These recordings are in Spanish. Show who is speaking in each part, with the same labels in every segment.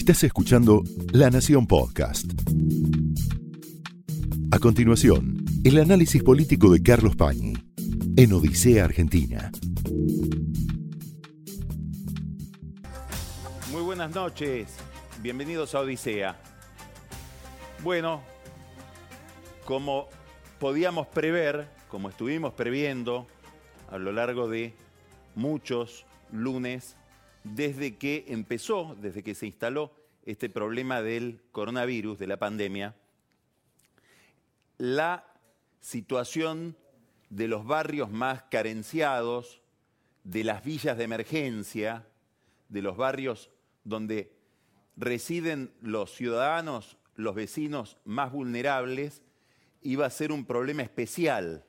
Speaker 1: Estás escuchando La Nación Podcast. A continuación, el análisis político de Carlos Pañi en Odisea Argentina.
Speaker 2: Muy buenas noches, bienvenidos a Odisea. Bueno, como podíamos prever, como estuvimos previendo a lo largo de muchos lunes, desde que empezó, desde que se instaló este problema del coronavirus, de la pandemia, la situación de los barrios más carenciados, de las villas de emergencia, de los barrios donde residen los ciudadanos, los vecinos más vulnerables, iba a ser un problema especial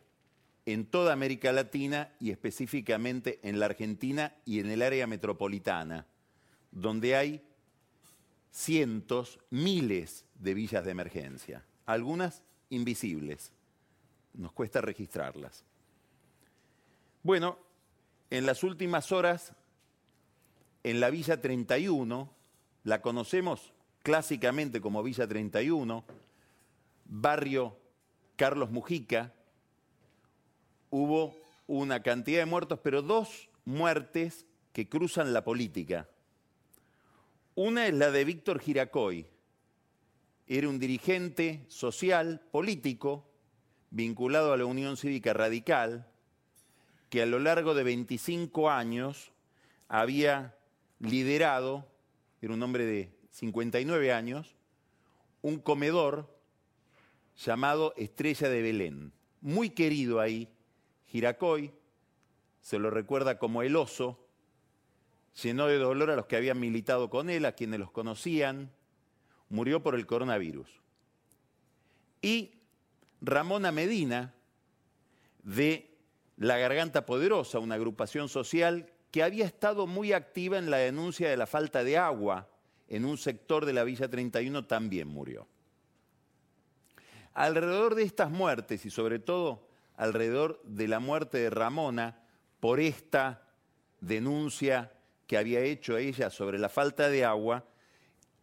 Speaker 2: en toda América Latina y específicamente en la Argentina y en el área metropolitana, donde hay cientos, miles de villas de emergencia, algunas invisibles. Nos cuesta registrarlas. Bueno, en las últimas horas, en la Villa 31, la conocemos clásicamente como Villa 31, barrio Carlos Mujica, hubo una cantidad de muertos, pero dos muertes que cruzan la política. Una es la de Víctor Giracoy. Era un dirigente social, político, vinculado a la Unión Cívica Radical, que a lo largo de 25 años había liderado, era un hombre de 59 años, un comedor llamado Estrella de Belén, muy querido ahí Giracoy, se lo recuerda como el oso, llenó de dolor a los que habían militado con él, a quienes los conocían, murió por el coronavirus. Y Ramona Medina, de La Garganta Poderosa, una agrupación social que había estado muy activa en la denuncia de la falta de agua en un sector de la Villa 31, también murió. Alrededor de estas muertes y sobre todo alrededor de la muerte de Ramona por esta denuncia que había hecho ella sobre la falta de agua,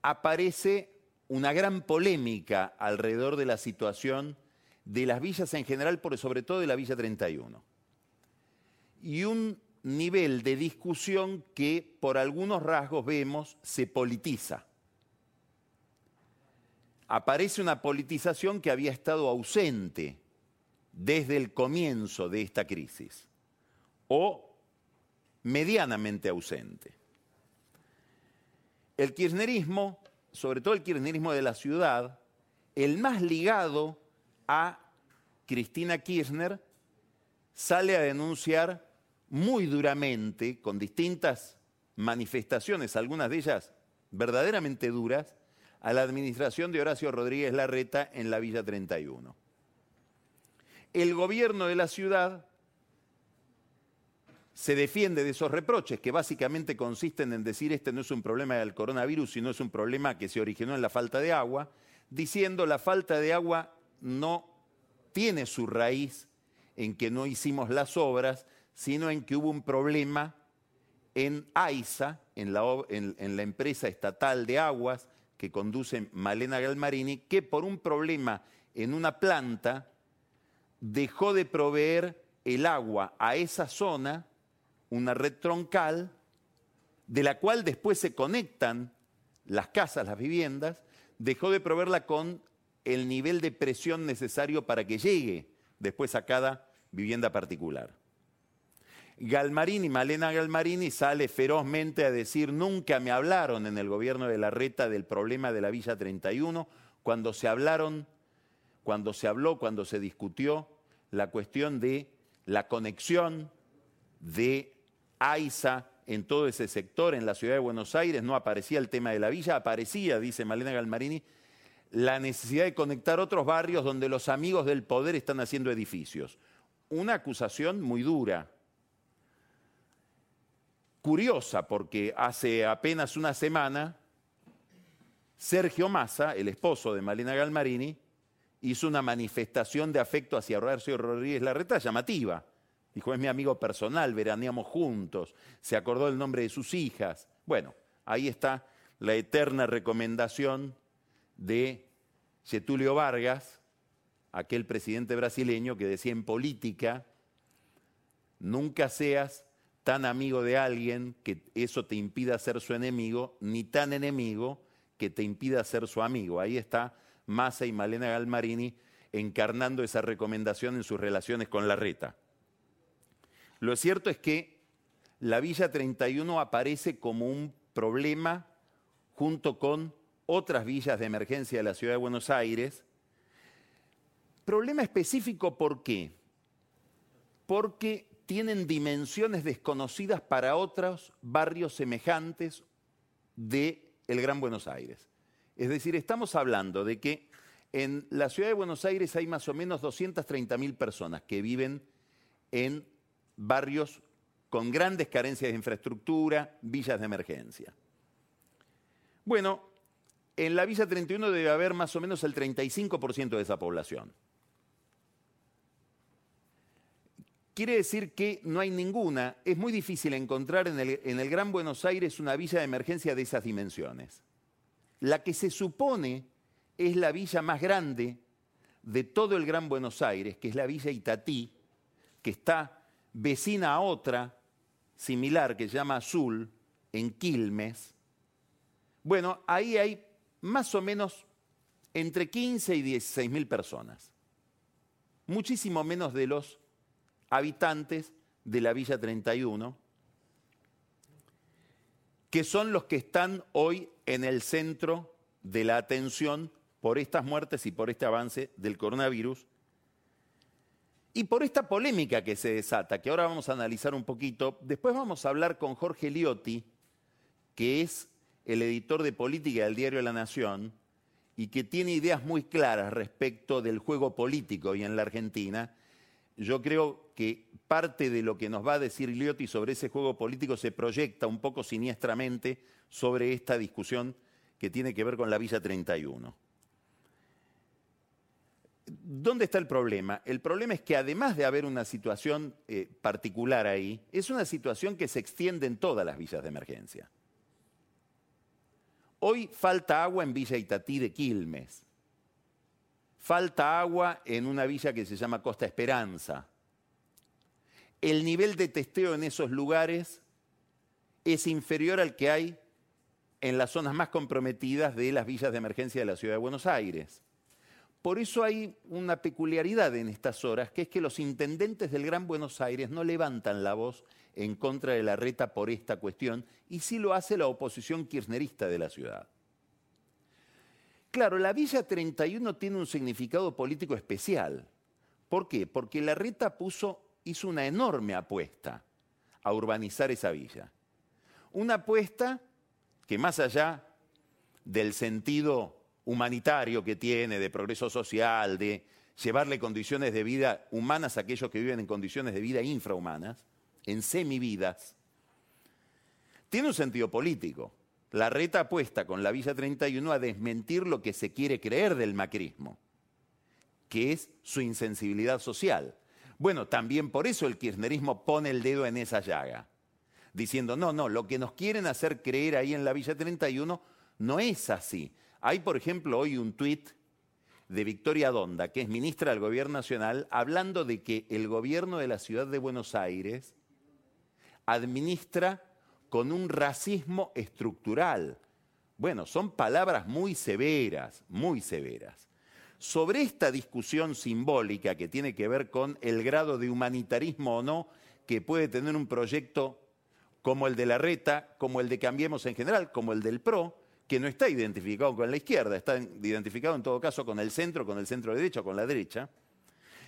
Speaker 2: aparece una gran polémica alrededor de la situación de las villas en general, pero sobre todo de la Villa 31. Y un nivel de discusión que por algunos rasgos vemos se politiza. Aparece una politización que había estado ausente desde el comienzo de esta crisis o medianamente ausente. El kirchnerismo, sobre todo el kirchnerismo de la ciudad, el más ligado a Cristina Kirchner, sale a denunciar muy duramente, con distintas manifestaciones, algunas de ellas verdaderamente duras, a la administración de Horacio Rodríguez Larreta en la Villa 31 el gobierno de la ciudad se defiende de esos reproches, que básicamente consisten en decir este no es un problema del coronavirus, sino es un problema que se originó en la falta de agua, diciendo la falta de agua no tiene su raíz en que no hicimos las obras, sino en que hubo un problema en AISA, en la, en la empresa estatal de aguas que conduce Malena Galmarini, que por un problema en una planta dejó de proveer el agua a esa zona, una red troncal, de la cual después se conectan las casas, las viviendas, dejó de proveerla con el nivel de presión necesario para que llegue después a cada vivienda particular. Galmarini, Malena Galmarini sale ferozmente a decir, nunca me hablaron en el gobierno de la reta del problema de la Villa 31, cuando se hablaron cuando se habló, cuando se discutió la cuestión de la conexión de AISA en todo ese sector, en la ciudad de Buenos Aires, no aparecía el tema de la villa, aparecía, dice Malena Galmarini, la necesidad de conectar otros barrios donde los amigos del poder están haciendo edificios. Una acusación muy dura, curiosa, porque hace apenas una semana Sergio Massa, el esposo de Malena Galmarini, hizo una manifestación de afecto hacia Horacio Rodríguez Larreta llamativa. Dijo, es mi amigo personal, veraneamos juntos, se acordó el nombre de sus hijas. Bueno, ahí está la eterna recomendación de Getulio Vargas, aquel presidente brasileño que decía en política, nunca seas tan amigo de alguien que eso te impida ser su enemigo, ni tan enemigo que te impida ser su amigo. Ahí está Massa y Malena Galmarini encarnando esa recomendación en sus relaciones con la reta. Lo cierto es que la Villa 31 aparece como un problema junto con otras villas de emergencia de la ciudad de Buenos Aires. Problema específico, ¿por qué? Porque tienen dimensiones desconocidas para otros barrios semejantes del el Gran Buenos Aires. Es decir, estamos hablando de que en la ciudad de Buenos Aires hay más o menos 230.000 personas que viven en barrios con grandes carencias de infraestructura, villas de emergencia. Bueno, en la Villa 31 debe haber más o menos el 35% de esa población. Quiere decir que no hay ninguna, es muy difícil encontrar en el, en el, Gran Buenos Aires una villa de emergencia de esas dimensiones. La que se supone es la villa más grande de todo el Gran Buenos Aires, que es la Villa Itatí, que está vecina a otra similar que se llama Azul, en Quilmes. Bueno, ahí hay más o menos entre 15 y 16 mil personas. Muchísimo menos de los habitantes de la Villa 31, que son los que están hoy en el centro de la atención por estas muertes y por este avance del coronavirus y por esta polémica que se desata, que ahora vamos a analizar un poquito. Después vamos a hablar con Jorge Liotti, que es el editor de política del diario La Nación y que tiene ideas muy claras respecto del juego político y en la Argentina. Yo creo que parte de lo que nos va a decir Liotti sobre ese juego político se proyecta un poco siniestramente sobre esta discusión que tiene que ver con la Villa 31. ¿Dónde está el problema? El problema es que además de haber una situación eh, particular ahí, es una situación que se extiende en todas las villas de emergencia. Hoy falta agua en Villa Itatí de Quilmes. Falta agua en una villa que se llama Costa Esperanza. El nivel de testeo en esos lugares es inferior al que hay en las zonas más comprometidas de las villas de emergencia de la ciudad de Buenos Aires. Por eso hay una peculiaridad en estas horas, que es que los intendentes del Gran Buenos Aires no levantan la voz en contra de la reta por esta cuestión, y sí lo hace la oposición kirchnerista de la ciudad. Claro, la Villa 31 tiene un significado político especial. ¿Por qué? Porque la reta puso, hizo una enorme apuesta a urbanizar esa villa. Una apuesta que más allá del sentido humanitario que tiene, de progreso social, de llevarle condiciones de vida humanas a aquellos que viven en condiciones de vida infrahumanas, en semividas, tiene un sentido político. La reta apuesta con la Villa 31 a desmentir lo que se quiere creer del macrismo, que es su insensibilidad social. Bueno, también por eso el kirchnerismo pone el dedo en esa llaga, diciendo, no, no, lo que nos quieren hacer creer ahí en la Villa 31 no es así. Hay, por ejemplo, hoy un tuit de Victoria Donda, que es ministra del Gobierno Nacional, hablando de que el gobierno de la ciudad de Buenos Aires administra con un racismo estructural. Bueno, son palabras muy severas, muy severas. Sobre esta discusión simbólica que tiene que ver con el grado de humanitarismo o no que puede tener un proyecto como el de la RETA, como el de Cambiemos en general, como el del PRO, que no está identificado con la izquierda, está identificado en todo caso con el centro, con el centro derecho, con la derecha,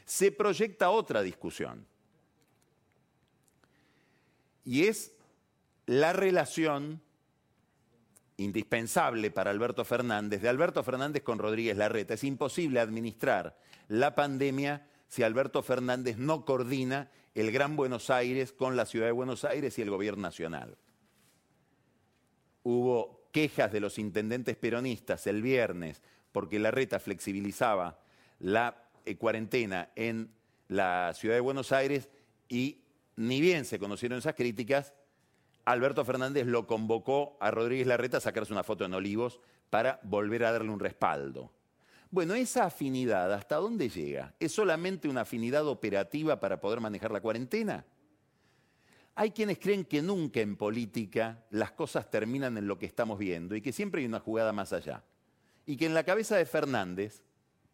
Speaker 2: se proyecta otra discusión. Y es la relación indispensable para Alberto Fernández, de Alberto Fernández con Rodríguez Larreta. Es imposible administrar la pandemia si Alberto Fernández no coordina el Gran Buenos Aires con la Ciudad de Buenos Aires y el Gobierno Nacional. Hubo quejas de los intendentes peronistas el viernes porque la reta flexibilizaba la eh, cuarentena en la ciudad de Buenos Aires y ni bien se conocieron esas críticas, Alberto Fernández lo convocó a Rodríguez Larreta a sacarse una foto en Olivos para volver a darle un respaldo. Bueno, esa afinidad, ¿hasta dónde llega? ¿Es solamente una afinidad operativa para poder manejar la cuarentena? Hay quienes creen que nunca en política las cosas terminan en lo que estamos viendo y que siempre hay una jugada más allá. Y que en la cabeza de Fernández,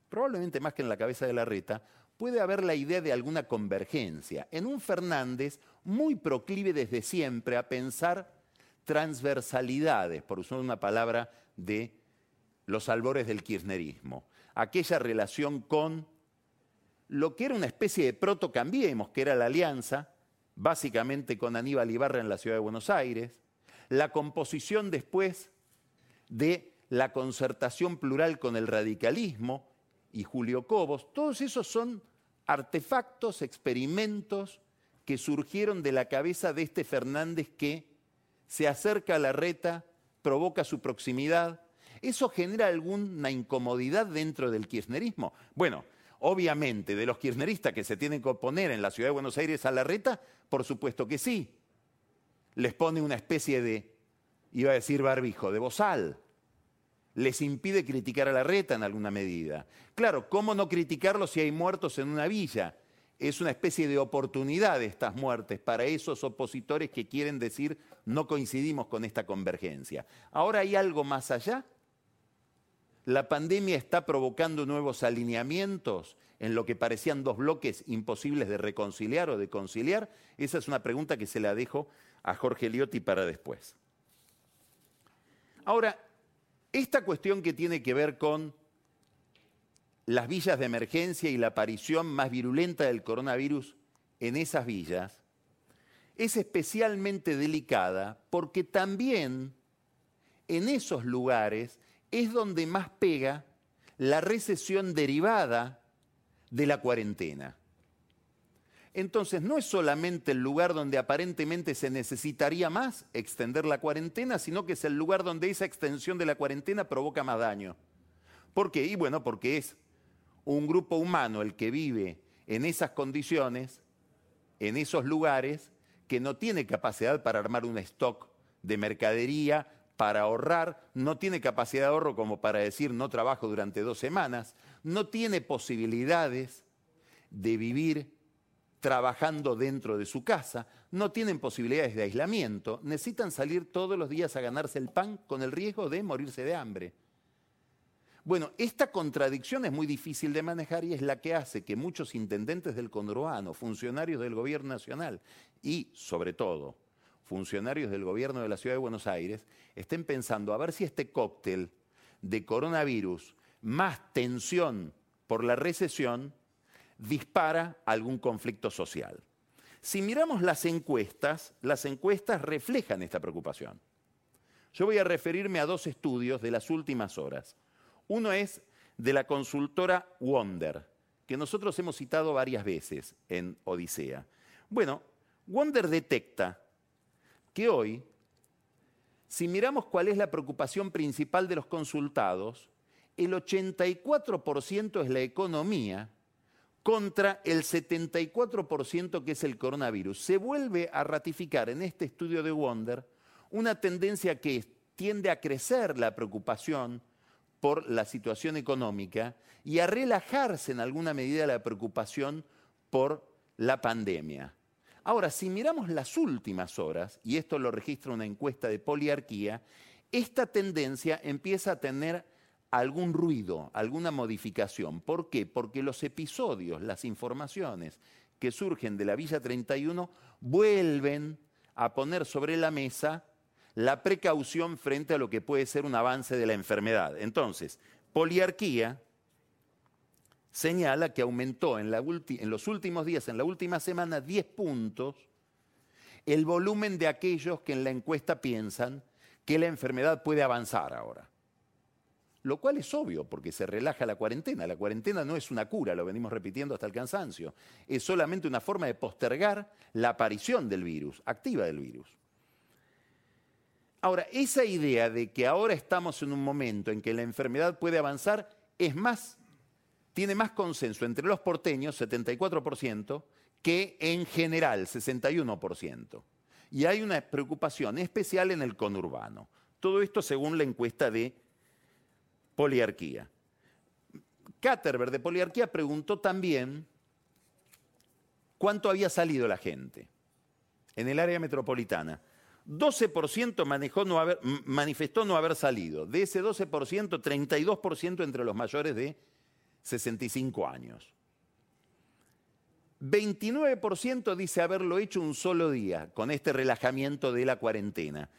Speaker 2: probablemente más que en la cabeza de Larreta, puede haber la idea de alguna convergencia. En un Fernández muy proclive desde siempre a pensar transversalidades, por usar una palabra de los albores del kirchnerismo. Aquella relación con lo que era una especie de proto-cambiemos, que era la alianza, básicamente con Aníbal Ibarra en la ciudad de Buenos Aires, la composición después de la concertación plural con el radicalismo y Julio Cobos, todos esos son artefactos, experimentos que surgieron de la cabeza de este Fernández que se acerca a la reta, provoca su proximidad. ¿Eso genera alguna incomodidad dentro del kirchnerismo? Bueno, obviamente, de los kirchneristas que se tienen que oponer en la ciudad de Buenos Aires a la reta, por supuesto que sí. Les pone una especie de, iba a decir barbijo, de bozal. Les impide criticar a la reta en alguna medida. Claro, ¿cómo no criticarlo si hay muertos en una villa? Es una especie de oportunidad de estas muertes para esos opositores que quieren decir no coincidimos con esta convergencia. Ahora hay algo más allá. La pandemia está provocando nuevos alineamientos en lo que parecían dos bloques imposibles de reconciliar o de conciliar? Esa es una pregunta que se la dejo a Jorge Liotti para después. Ahora, esta cuestión que tiene que ver con las villas de emergencia y la aparición más virulenta del coronavirus en esas villas, es especialmente delicada porque también en esos lugares es donde más pega la recesión derivada de la cuarentena. Entonces, no es solamente el lugar donde aparentemente se necesitaría más extender la cuarentena, sino que es el lugar donde esa extensión de la cuarentena provoca más daño. ¿Por qué? Y bueno, porque es un grupo humano el que vive en esas condiciones, en esos lugares, que no tiene capacidad para armar un stock de mercadería, para ahorrar, no tiene capacidad de ahorro como para decir no trabajo durante dos semanas, no tiene posibilidades de vivir trabajando dentro de su casa, no tienen posibilidades de aislamiento, necesitan salir todos los días a ganarse el pan con el riesgo de morirse de hambre. Bueno, esta contradicción es muy difícil de manejar y es la que hace que muchos intendentes del conurbano, funcionarios del gobierno nacional y, sobre todo, funcionarios del gobierno de la ciudad de Buenos Aires estén pensando a ver si este cóctel de coronavirus más tensión por la recesión dispara algún conflicto social. Si miramos las encuestas, las encuestas reflejan esta preocupación. Yo voy a referirme a dos estudios de las últimas horas. Uno es de la consultora Wonder, que nosotros hemos citado varias veces en Odisea. Bueno, Wonder detecta que hoy, si miramos cuál es la preocupación principal de los consultados, el 84% es la economía contra el 74% que es el coronavirus. Se vuelve a ratificar en este estudio de Wonder una tendencia que tiende a crecer la preocupación por la situación económica y a relajarse en alguna medida la preocupación por la pandemia. Ahora, si miramos las últimas horas, y esto lo registra una encuesta de poliarquía, esta tendencia empieza a tener algún ruido, alguna modificación. ¿Por qué? Porque los episodios, las informaciones que surgen de la Villa 31 vuelven a poner sobre la mesa la precaución frente a lo que puede ser un avance de la enfermedad. Entonces, poliarquía señala que aumentó en, los últimos días, en la última semana, 10 puntos el volumen de aquellos que en la encuesta piensan que la enfermedad puede avanzar ahora. Lo cual es obvio, porque se relaja la cuarentena. La cuarentena no es una cura, lo venimos repitiendo hasta el cansancio. Es solamente una forma de postergar la aparición del virus, activa del virus. Ahora, esa idea de que ahora estamos en un momento en que la enfermedad puede avanzar es más tiene más consenso entre los porteños, 74%, que en general, 61%. y hay una preocupación especial en el conurbano. Todo esto según la encuesta de poliarquía. Caterberg de poliarquía preguntó también cuánto había salido la gente en el área metropolitana. 12% manifestó no haber salido. De ese 12%, 32% entre los mayores de 65 años. 29% dice haberlo hecho un solo día con este relajamiento de la cuarentena.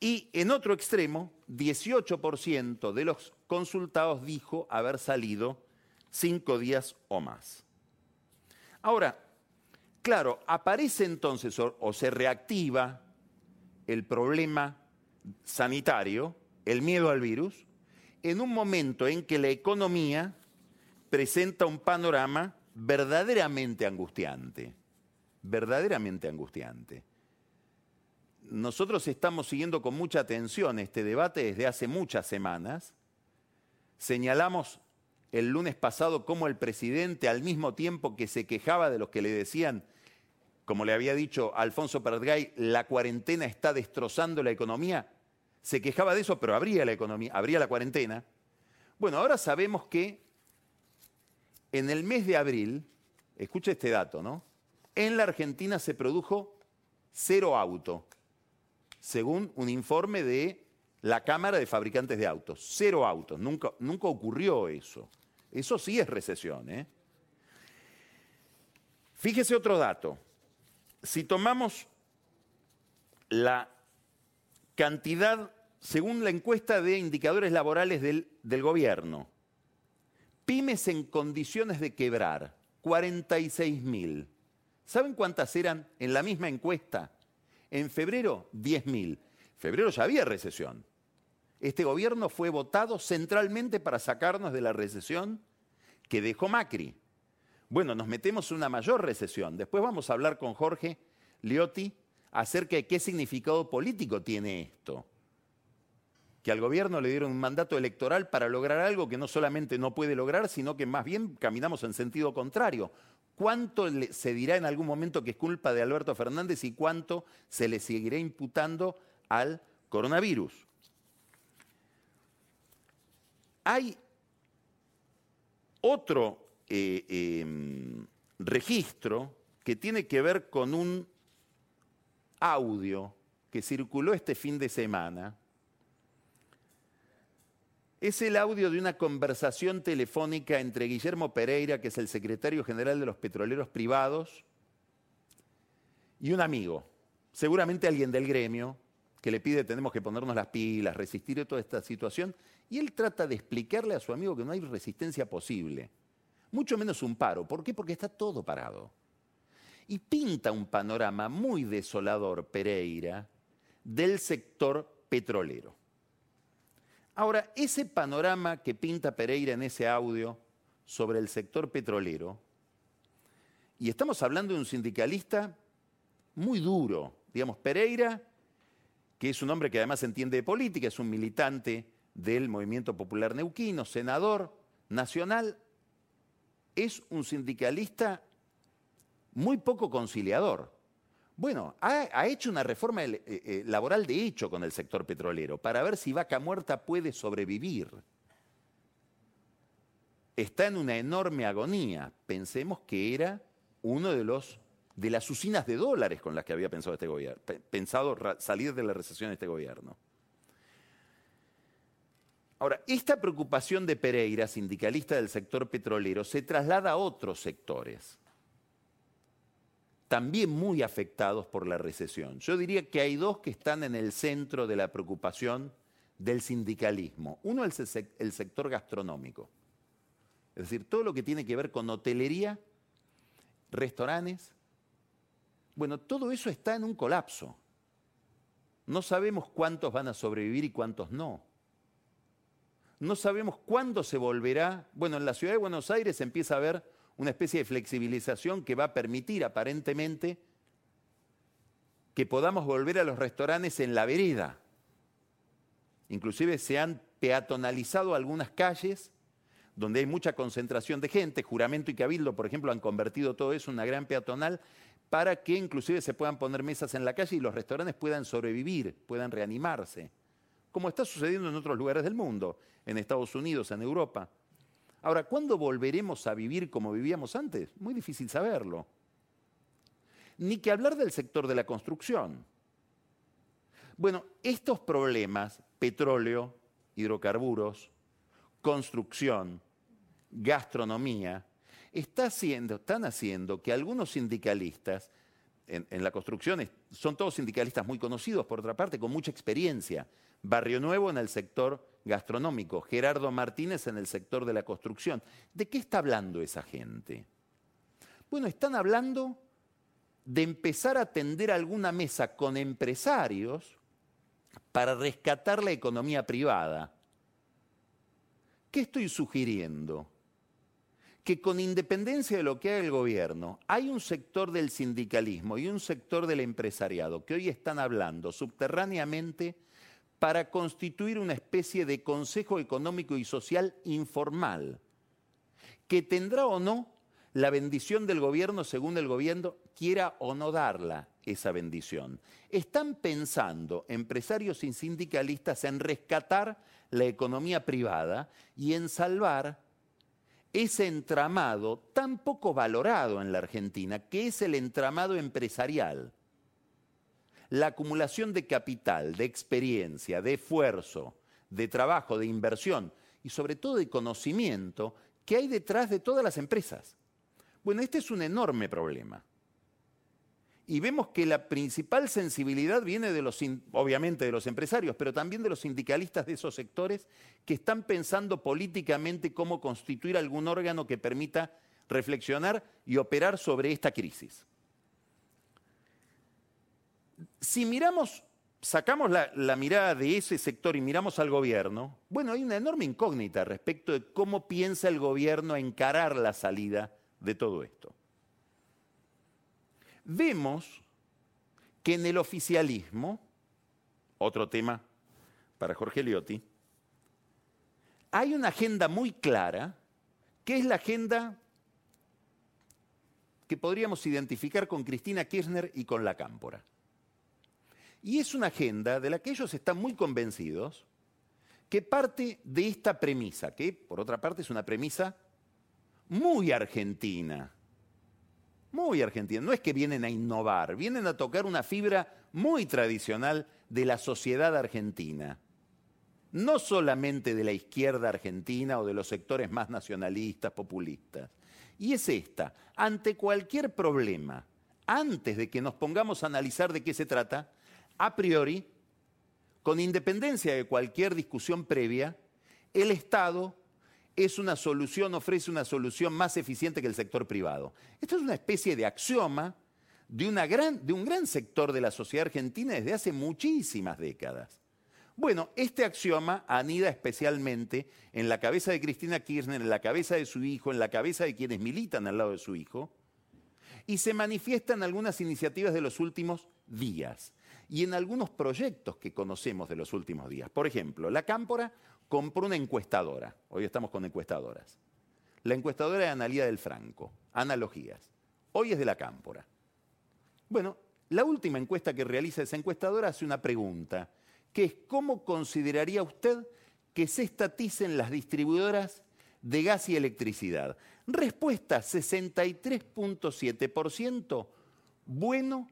Speaker 2: Y en otro extremo, 18% de los consultados dijo haber salido cinco días o más. Ahora, claro, aparece entonces o, se reactiva el problema sanitario, el miedo al virus, en un momento en que la economía presenta un panorama verdaderamente angustiante, verdaderamente angustiante. Nosotros estamos siguiendo con mucha atención este debate desde hace muchas semanas. Señalamos el lunes pasado cómo el presidente, al mismo tiempo que se quejaba de los que le decían, como le había dicho Alfonso Perdgay, la cuarentena está destrozando la economía, se quejaba de eso, pero abría la economía, abría la cuarentena. Bueno, ahora sabemos que en el mes de abril, escucha este dato, ¿no? En la Argentina se produjo cero auto, según un informe de la Cámara de Fabricantes de Autos. Cero autos, nunca, nunca ocurrió eso. Eso sí es recesión. ¿eh? Fíjese otro dato. Si tomamos la cantidad, según la encuesta de indicadores laborales del, del gobierno, Pymes en condiciones de quebrar, 46 mil. ¿Saben cuántas eran en la misma encuesta? En febrero, 10 mil. Febrero ya había recesión. Este gobierno fue votado centralmente para sacarnos de la recesión que dejó Macri. Bueno, nos metemos en una mayor recesión. Después vamos a hablar con Jorge Liotti acerca de qué significado político tiene esto que al gobierno le dieron un mandato electoral para lograr algo que no solamente no puede lograr, sino que más bien caminamos en sentido contrario. ¿Cuánto se dirá en algún momento que es culpa de Alberto Fernández y cuánto se le seguirá imputando al coronavirus? Hay otro eh, em, registro que tiene que ver con un audio que circuló este fin de semana. Es el audio de una conversación telefónica entre Guillermo Pereira, que es el secretario general de los petroleros privados, y un amigo, seguramente alguien del gremio, que le pide tenemos que ponernos las pilas, resistir toda esta situación, y él trata de explicarle a su amigo que no hay resistencia posible, mucho menos un paro. ¿Por qué? Porque está todo parado. Y pinta un panorama muy desolador, Pereira, del sector petrolero. Ahora, ese panorama que pinta Pereira en ese audio sobre el sector petrolero, y estamos hablando de un sindicalista muy duro, digamos, Pereira, que es un hombre que además entiende de política, es un militante del Movimiento Popular Neuquino, senador nacional, es un sindicalista muy poco conciliador. Bueno, ha, hecho una reforma eh, eh, laboral de hecho con el sector petrolero para ver si Vaca Muerta puede sobrevivir. Está en una enorme agonía. Pensemos que era uno de los de las usinas de dólares con las que había pensado este gobierno, pensado salir de la recesión de este gobierno. Ahora, esta preocupación de Pereira, sindicalista del sector petrolero, se traslada a otros sectores también muy afectados por la recesión. Yo diría que hay dos que están en el centro de la preocupación del sindicalismo. Uno es el sector gastronómico, es decir, todo lo que tiene que ver con hotelería, restaurantes. Bueno, todo eso está en un colapso. No sabemos cuántos van a sobrevivir y cuántos no. No sabemos cuándo se volverá. Bueno, en la ciudad de Buenos Aires empieza a ver una especie de flexibilización que va a permitir aparentemente que podamos volver a los restaurantes en la vereda. Inclusive se han peatonalizado algunas calles donde hay mucha concentración de gente, juramento y cabildo, por ejemplo, han convertido todo eso en una gran peatonal, para que inclusive se puedan poner mesas en la calle y los restaurantes puedan sobrevivir, puedan reanimarse, como está sucediendo en otros lugares del mundo, en Estados Unidos, en Europa. Ahora, ¿cuándo volveremos a vivir como vivíamos antes? Muy difícil saberlo. Ni que hablar del sector de la construcción. Bueno, estos problemas, petróleo, hidrocarburos, construcción, gastronomía, están haciendo que algunos sindicalistas, en, la construcción, son todos sindicalistas muy conocidos, por otra parte, con mucha experiencia. Barrio Nuevo en el sector gastronómico, Gerardo Martínez en el sector de la construcción. ¿De qué está hablando esa gente? Bueno, están hablando de empezar a tender alguna mesa con empresarios para rescatar la economía privada. ¿Qué estoy sugiriendo? Que con independencia de lo que haga el gobierno, hay un sector del sindicalismo y un sector del empresariado que hoy están hablando subterráneamente para constituir una especie de consejo económico y social informal, que tendrá o no la bendición del gobierno según el gobierno quiera o no darla esa bendición. Están pensando empresarios y sindicalistas en rescatar la economía privada y en salvar ese entramado tan poco valorado en la Argentina, que es el entramado empresarial. La acumulación de capital, de experiencia, de esfuerzo, de trabajo, de inversión y sobre todo de conocimiento que hay detrás de todas las empresas. Bueno, este es un enorme problema. Y vemos que la principal sensibilidad viene de los, obviamente, de los empresarios, pero también de los sindicalistas de esos sectores que están pensando políticamente cómo constituir algún órgano que permita reflexionar y operar sobre esta crisis. Si miramos, sacamos la, mirada de ese sector y miramos al gobierno, bueno, hay una enorme incógnita respecto de cómo piensa el gobierno encarar la salida de todo esto. Vemos que en el oficialismo, otro tema para Jorge Liotti, hay una agenda muy clara, que es la agenda que podríamos identificar con Cristina Kirchner y con la Cámpora. Y es una agenda de la que ellos están muy convencidos, que parte de esta premisa, que por otra parte es una premisa muy argentina. Muy argentina. No es que vienen a innovar, vienen a tocar una fibra muy tradicional de la sociedad argentina. No solamente de la izquierda argentina o de los sectores más nacionalistas, populistas. Y es esta, ante cualquier problema, antes de que nos pongamos a analizar de qué se trata, a priori, con independencia de cualquier discusión previa, el Estado es una solución, ofrece una solución más eficiente que el sector privado. Esto es una especie de axioma de, de un gran sector de la sociedad argentina desde hace muchísimas décadas. Bueno, este axioma anida especialmente en la cabeza de Cristina Kirchner, en la cabeza de su hijo, en la cabeza de quienes militan al lado de su hijo, y se manifiesta en algunas iniciativas de los últimos días y en algunos proyectos que conocemos de los últimos días. Por ejemplo, la Cámpora compró una encuestadora. Hoy estamos con encuestadoras. La encuestadora de Analía del Franco, Analogías. Hoy es de la Cámpora. Bueno, la última encuesta que realiza esa encuestadora hace una pregunta, que es ¿cómo consideraría usted que se estaticen las distribuidoras de gas y electricidad? Respuesta 63.7%, bueno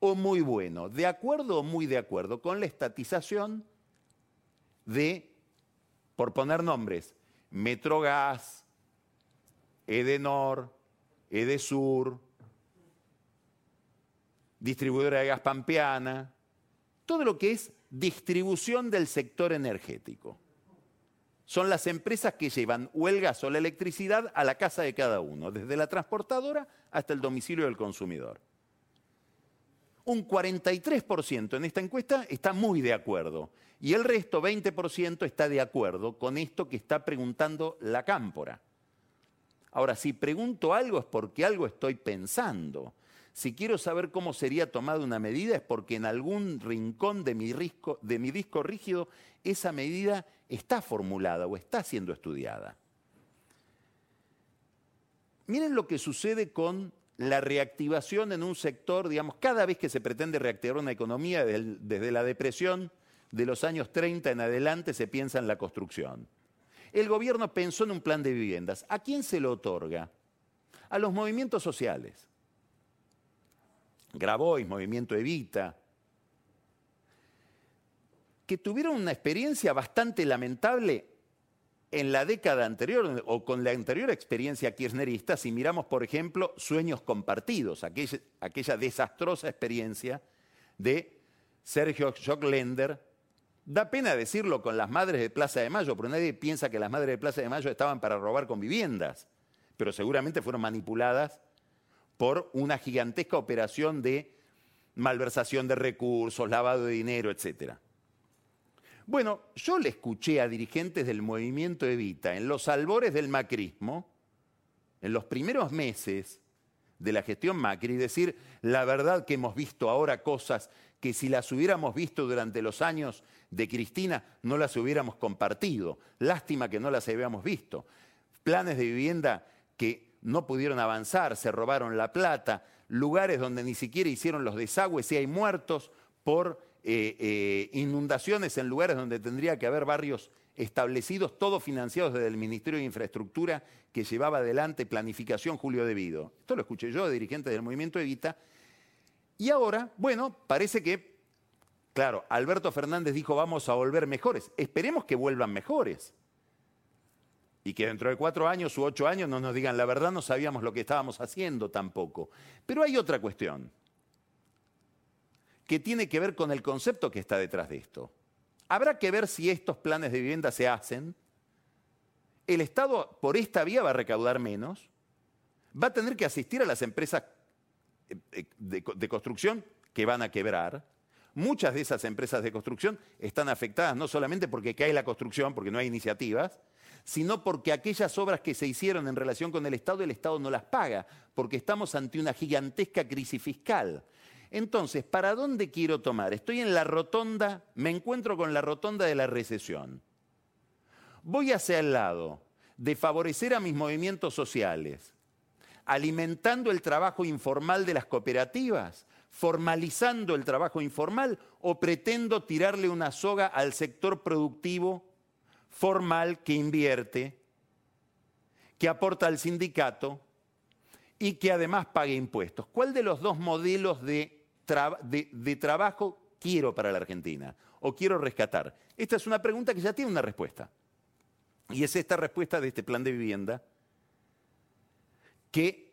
Speaker 2: o muy bueno, de acuerdo o muy de acuerdo con la estatización de por poner nombres, Metrogas, Edenor, Edesur, distribuidora de gas pampeana, todo lo que es distribución del sector energético. Son las empresas que llevan o el gas o la electricidad a la casa de cada uno, desde la transportadora hasta el domicilio del consumidor. Un 43% en esta encuesta está muy de acuerdo y el resto, 20%, está de acuerdo con esto que está preguntando la cámpora. Ahora, si pregunto algo es porque algo estoy pensando. Si quiero saber cómo sería tomada una medida es porque en algún rincón de mi, de mi disco rígido esa medida está formulada o está siendo estudiada. Miren lo que sucede con la reactivación en un sector, digamos, cada vez que se pretende reactivar una economía desde, la depresión de los años 30 en adelante se piensa en la construcción. El gobierno pensó en un plan de viviendas. ¿A quién se lo otorga? A los movimientos sociales. Grabois, Movimiento Evita, que tuvieron una experiencia bastante lamentable en la década anterior o con la anterior experiencia kirchnerista, si miramos, por ejemplo, Sueños Compartidos, aquella, desastrosa experiencia de Sergio Schocklender, da pena decirlo con las madres de Plaza de Mayo, porque nadie piensa que las madres de Plaza de Mayo estaban para robar con viviendas, pero seguramente fueron manipuladas por una gigantesca operación de malversación de recursos, lavado de dinero, etcétera. Bueno, yo le escuché a dirigentes del movimiento Evita en los albores del macrismo, en los primeros meses de la gestión Macri, decir, la verdad que hemos visto ahora cosas que si las hubiéramos visto durante los años de Cristina no las hubiéramos compartido. Lástima que no las habíamos visto. Planes de vivienda que no pudieron avanzar, se robaron la plata, lugares donde ni siquiera hicieron los desagües y hay muertos por eh, eh, inundaciones en lugares donde tendría que haber barrios establecidos, todos financiados desde el Ministerio de Infraestructura que llevaba adelante planificación Julio Devido. Esto lo escuché yo, dirigente del movimiento Evita. Y ahora, bueno, parece que, claro, Alberto Fernández dijo vamos a volver mejores. Esperemos que vuelvan mejores. Y que dentro de cuatro años u ocho años no nos digan la verdad, no sabíamos lo que estábamos haciendo tampoco. Pero hay otra cuestión que tiene que ver con el concepto que está detrás de esto. Habrá que ver si estos planes de vivienda se hacen. El Estado por esta vía va a recaudar menos, va a tener que asistir a las empresas eh, eh, de, construcción que van a quebrar. Muchas de esas empresas de construcción están afectadas no solamente porque cae la construcción, porque no hay iniciativas, sino porque aquellas obras que se hicieron en relación con el Estado, el Estado no las paga, porque estamos ante una gigantesca crisis fiscal. Entonces, ¿para dónde quiero tomar? Estoy en la rotonda, me encuentro con la rotonda de la recesión. Voy hacia el lado de favorecer a mis movimientos sociales, alimentando el trabajo informal de las cooperativas, formalizando el trabajo informal o pretendo tirarle una soga al sector productivo formal que invierte, que aporta al sindicato y que además pague impuestos. ¿Cuál de los dos modelos de de, trabajo quiero para la Argentina o quiero rescatar? Esta es una pregunta que ya tiene una respuesta. Y es esta respuesta de este plan de vivienda que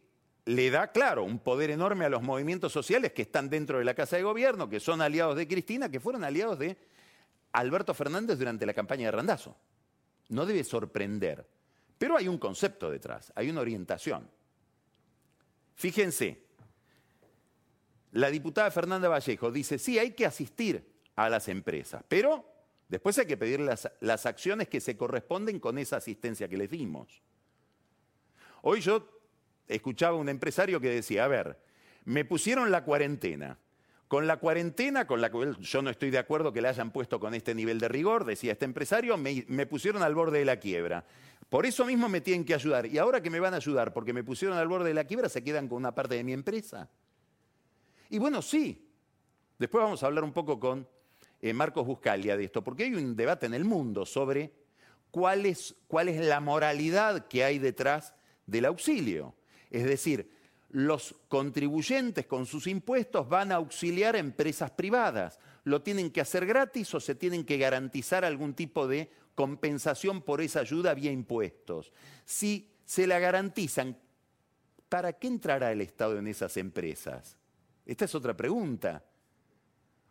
Speaker 2: le da, claro, un poder enorme a los movimientos sociales que están dentro de la Casa de Gobierno, que son aliados de Cristina, que fueron aliados de Alberto Fernández durante la campaña de Randazo. No debe sorprender. Pero hay un concepto detrás, hay una orientación. Fíjense, la diputada Fernanda Vallejo dice, sí, hay que asistir a las empresas, pero después hay que pedir las, acciones que se corresponden con esa asistencia que les dimos. Hoy yo escuchaba a un empresario que decía, a ver, me pusieron la cuarentena. Con la cuarentena, con la cual yo no estoy de acuerdo que la hayan puesto con este nivel de rigor, decía este empresario, me, me, pusieron al borde de la quiebra. Por eso mismo me tienen que ayudar. Y ahora que me van a ayudar porque me pusieron al borde de la quiebra, se quedan con una parte de mi empresa. Y bueno, sí. Después vamos a hablar un poco con eh, Marcos Buscalia de esto, porque hay un debate en el mundo sobre cuál es, cuál es la moralidad que hay detrás del auxilio. Es decir, los contribuyentes con sus impuestos van a auxiliar a empresas privadas. ¿Lo tienen que hacer gratis o se tienen que garantizar algún tipo de compensación por esa ayuda vía impuestos? Si se la garantizan, ¿para qué entrará el Estado en esas empresas? Esta es otra pregunta.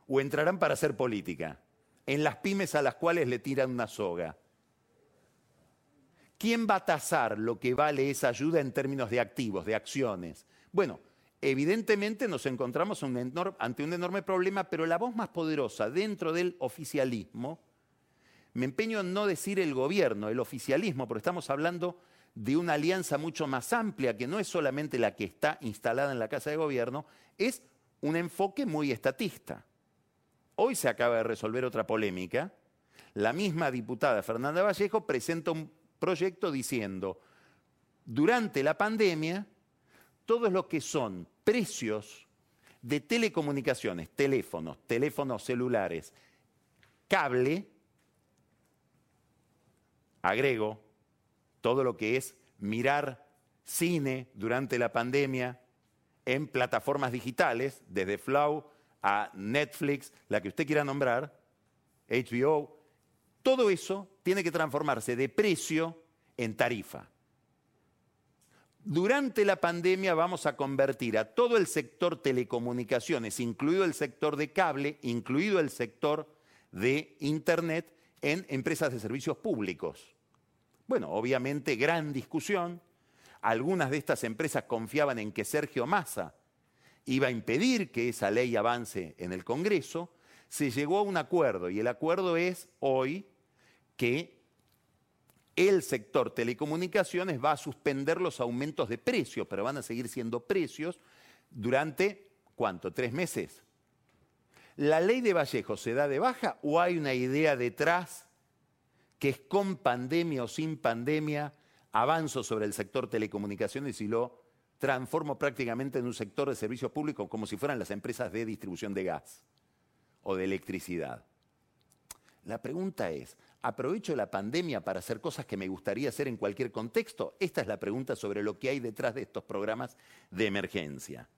Speaker 2: ¿O entrarán para hacer política? En las pymes a las cuales le tiran una soga. ¿Quién va a tasar lo que vale esa ayuda en términos de activos, de acciones? Bueno, evidentemente nos encontramos ante un enorme problema, pero la voz más poderosa dentro del oficialismo, me empeño en no decir el gobierno, el oficialismo, porque estamos hablando de una alianza mucho más amplia, que no es solamente la que está instalada en la Casa de Gobierno, es un enfoque muy estatista. Hoy se acaba de resolver otra polémica. La misma diputada Fernanda Vallejo presenta un proyecto diciendo, durante la pandemia, todo lo que son precios de telecomunicaciones, teléfonos, teléfonos celulares, cable, agrego todo lo que es mirar cine durante la pandemia en plataformas digitales, desde Flow a Netflix, la que usted quiera nombrar, HBO, todo eso tiene que transformarse de precio en tarifa. Durante la pandemia vamos a convertir a todo el sector telecomunicaciones, incluido el sector de cable, incluido el sector de Internet, en empresas de servicios públicos. Bueno, obviamente gran discusión. Algunas de estas empresas confiaban en que Sergio Massa iba a impedir que esa ley avance en el Congreso. Se llegó a un acuerdo y el acuerdo es hoy que el sector telecomunicaciones va a suspender los aumentos de precios, pero van a seguir siendo precios durante, ¿cuánto? ¿Tres meses? ¿La ley de Vallejo se da de baja o hay una idea detrás que es con pandemia o sin pandemia, avanzo sobre el sector telecomunicaciones y lo transformo prácticamente en un sector de servicios públicos como si fueran las empresas de distribución de gas o de electricidad? La pregunta es, ¿aprovecho la pandemia para hacer cosas que me gustaría hacer en cualquier contexto? Esta es la pregunta sobre lo que hay detrás de estos programas de emergencia.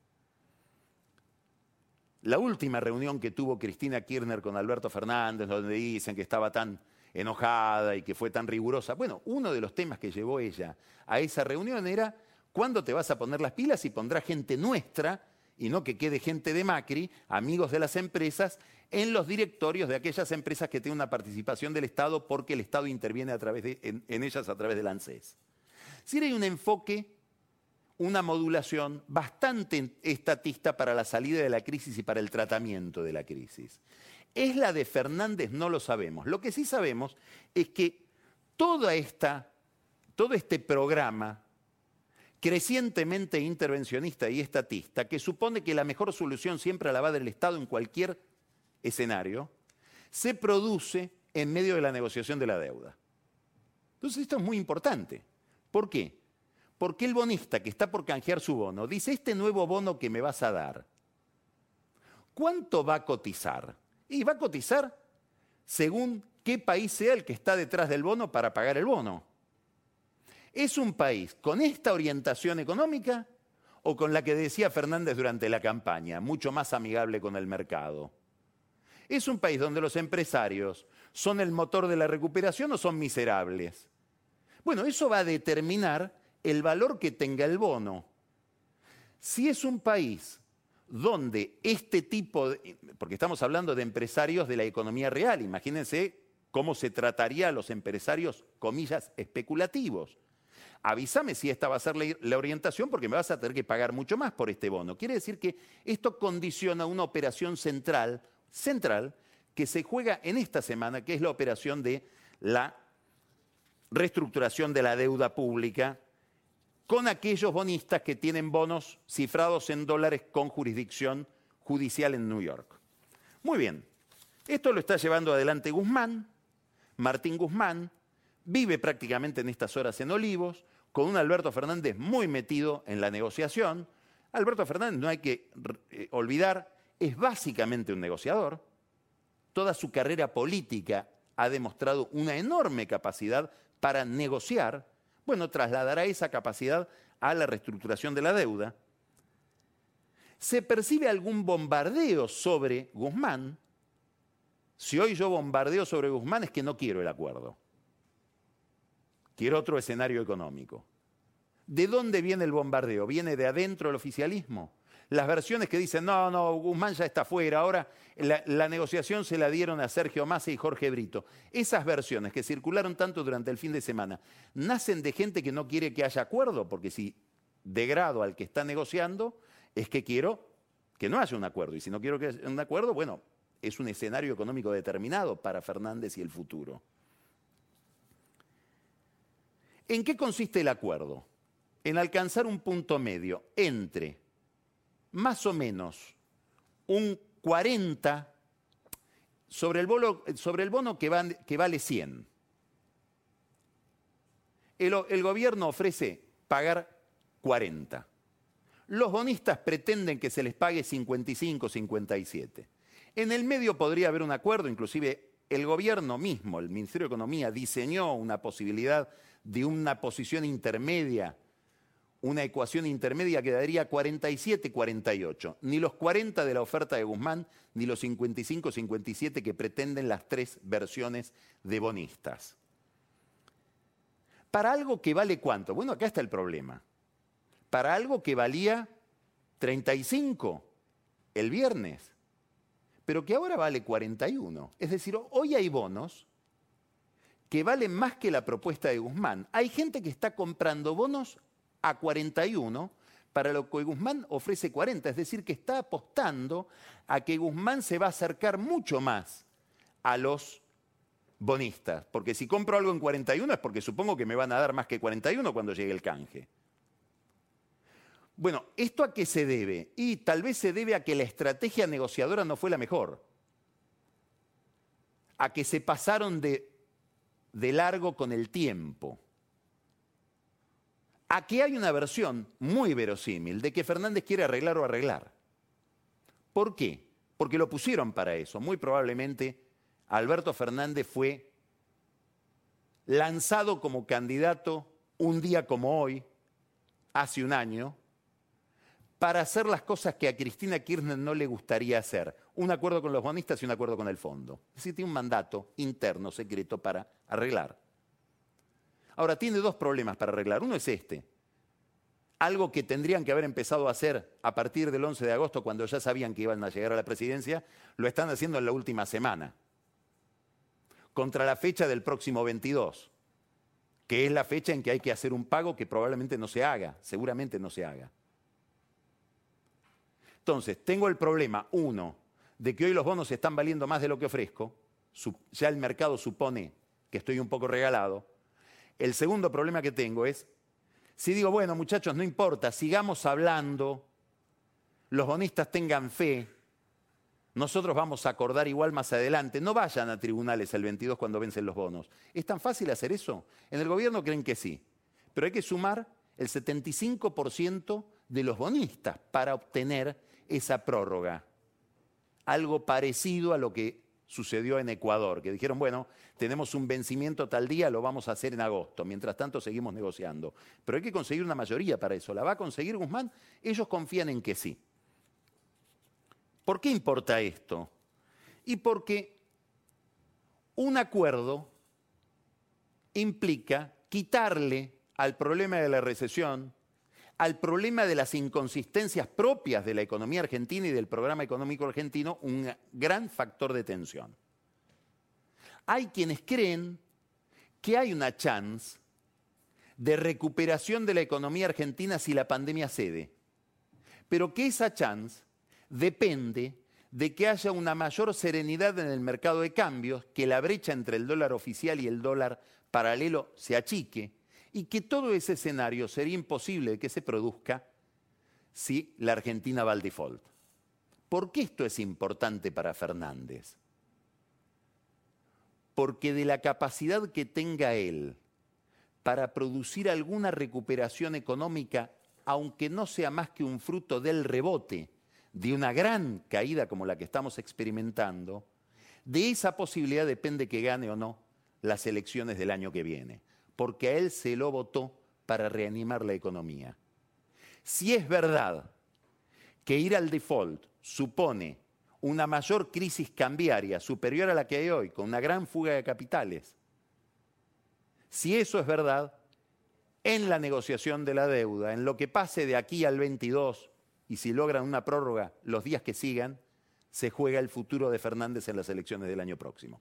Speaker 2: La última reunión que tuvo Cristina Kirchner con Alberto Fernández, donde dicen que estaba tan enojada y que fue tan rigurosa, bueno, uno de los temas que llevó ella a esa reunión era, ¿cuándo te vas a poner las pilas y pondrá gente nuestra y no que quede gente de Macri, amigos de las empresas, en los directorios de aquellas empresas que tienen una participación del Estado porque el Estado interviene a través de, en, ellas a través del ANSES. Si hay un enfoque, una modulación bastante estatista para la salida de la crisis y para el tratamiento de la crisis. ¿Es la de Fernández? No lo sabemos. Lo que sí sabemos es que toda esta, todo este programa crecientemente intervencionista y estatista, que supone que la mejor solución siempre la va del Estado en cualquier escenario, se produce en medio de la negociación de la deuda. Entonces esto es muy importante. ¿Por qué? Porque el bonista que está por canjear su bono dice, este nuevo bono que me vas a dar, ¿cuánto va a cotizar? Y va a cotizar según qué país sea el que está detrás del bono para pagar el bono. ¿Es un país con esta orientación económica o con la que decía Fernández durante la campaña, mucho más amigable con el mercado? ¿Es un país donde los empresarios son el motor de la recuperación o son miserables? Bueno, eso va a determinar el valor que tenga el bono. Si es un país donde este tipo, de, porque estamos hablando de empresarios de la economía real, imagínense cómo se trataría a los empresarios, comillas, especulativos. Avísame si esta va a ser la orientación porque me vas a tener que pagar mucho más por este bono. Quiere decir que esto condiciona una operación central central que se juega en esta semana, que es la operación de la reestructuración de la deuda pública con aquellos bonistas que tienen bonos cifrados en dólares con jurisdicción judicial en New York. Muy bien, esto lo está llevando adelante Guzmán, Martín Guzmán, vive prácticamente en estas horas en Olivos, con un Alberto Fernández muy metido en la negociación. Alberto Fernández, no hay que eh, olvidar, es básicamente un negociador. Toda su carrera política ha demostrado una enorme capacidad para negociar. Bueno, trasladará esa capacidad a la reestructuración de la deuda. ¿Se percibe algún bombardeo sobre Guzmán? Si hoy yo bombardeo sobre Guzmán es que no quiero el acuerdo. Quiero otro escenario económico. ¿De dónde viene el bombardeo? ¿Viene de adentro del oficialismo? Las versiones que dicen, no, no, Guzmán ya está fuera, ahora la, negociación se la dieron a Sergio Massa y Jorge Brito. Esas versiones que circularon tanto durante el fin de semana, ¿nacen de gente que no quiere que haya acuerdo? Porque si degrado al que está negociando, es que quiero que no haya un acuerdo. Y si no quiero que haya un acuerdo, bueno, es un escenario económico determinado para Fernández y el futuro. ¿En qué consiste el acuerdo? En alcanzar un punto medio entre más o menos un 40 sobre el, bono que, que, vale 100. El, el gobierno ofrece pagar 40. los bonistas pretenden que se les pague 55, 57. En el medio podría haber un acuerdo, inclusive el gobierno mismo, el Ministerio de Economía, diseñó una posibilidad de una posición intermedia, una ecuación intermedia que daría 47-48. Ni los 40 de la oferta de Guzmán, ni los 55-57 que pretenden las tres versiones de bonistas. Para algo que vale cuánto? Bueno, acá está el problema. Para algo que valía 35 el viernes, pero que ahora vale 41. Es decir, hoy hay bonos que valen más que la propuesta de Guzmán. Hay gente que está comprando bonos a 41 para lo que Guzmán ofrece 40, es decir, que está apostando a que Guzmán se va a acercar mucho más a los bonistas, porque si compro algo en 41 es porque supongo que me van a dar más que 41 cuando llegue el canje. Bueno, ¿esto a qué se debe? Y tal vez se debe a que la estrategia negociadora no fue la mejor, a que se pasaron de, de largo con el tiempo, a que hay una versión muy verosímil de que Fernández quiere arreglar o arreglar. ¿Por qué? Porque lo pusieron para eso. Muy probablemente Alberto Fernández fue lanzado como candidato un día como hoy, hace un año, para hacer las cosas que a Cristina Kirchner no le gustaría hacer. Un acuerdo con los bonistas y un acuerdo con el fondo. Es decir, tiene un mandato interno, secreto, para arreglar. Ahora, tiene dos problemas para arreglar. Uno es este. Algo que tendrían que haber empezado a hacer a partir del 11 de agosto, cuando ya sabían que iban a llegar a la presidencia, lo están haciendo en la última semana. Contra la fecha del próximo 22, que es la fecha en que hay que hacer un pago que probablemente no se haga, seguramente no se haga. Entonces, tengo el problema, uno, de que hoy los bonos están valiendo más de lo que ofrezco, ya el mercado supone que estoy un poco regalado. El segundo problema que tengo es, si digo, bueno muchachos, no importa, sigamos hablando, los bonistas tengan fe, nosotros vamos a acordar igual más adelante, no vayan a tribunales el 22 cuando vencen los bonos. ¿Es tan fácil hacer eso? En el gobierno creen que sí, pero hay que sumar el 75% de los bonistas para obtener esa prórroga. Algo parecido a lo que sucedió en Ecuador, que dijeron, bueno, tenemos un vencimiento tal día, lo vamos a hacer en agosto, mientras tanto seguimos negociando. Pero hay que conseguir una mayoría para eso. ¿La va a conseguir Guzmán? Ellos confían en que sí. ¿Por qué importa esto? Y porque un acuerdo implica quitarle al problema de la recesión al problema de las inconsistencias propias de la economía argentina y del programa económico argentino un gran factor de tensión. Hay quienes creen que hay una chance de recuperación de la economía argentina si la pandemia cede, pero que esa chance depende de que haya una mayor serenidad en el mercado de cambios, que la brecha entre el dólar oficial y el dólar paralelo se achique, y que todo ese escenario sería imposible que se produzca si la Argentina va al default. ¿Por qué esto es importante para Fernández? Porque de la capacidad que tenga él para producir alguna recuperación económica, aunque no sea más que un fruto del rebote de una gran caída como la que estamos experimentando, de esa posibilidad depende que gane o no las elecciones del año que viene porque a él se lo votó para reanimar la economía. Si es verdad que ir al default supone una mayor crisis cambiaria superior a la que hay hoy, con una gran fuga de capitales, si eso es verdad, en la negociación de la deuda, en lo que pase de aquí al 22 y si logran una prórroga los días que sigan, se juega el futuro de Fernández en las elecciones del año próximo.